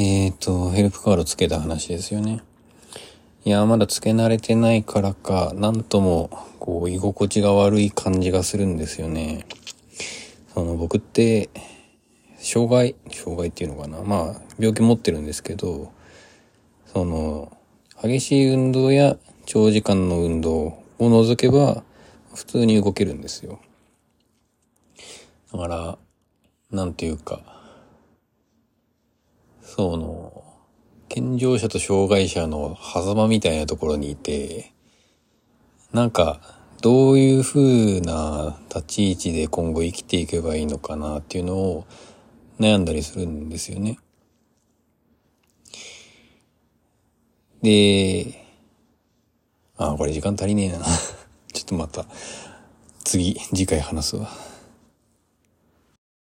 えっ、ー、と、ヘルプカードつけた話ですよね。いや、まだつけ慣れてないからか、なんとも、こう、居心地が悪い感じがするんですよね。その、僕って、障害、障害っていうのかな。まあ、病気持ってるんですけど、その、激しい運動や長時間の運動を除けば、普通に動けるんですよ。だから、なんていうか、その、健常者と障害者の狭間みたいなところにいて、なんか、どういう風な立ち位置で今後生きていけばいいのかなっていうのを悩んだりするんですよね。で、あ、これ時間足りねえな。ちょっとまた、次、次回話すわ。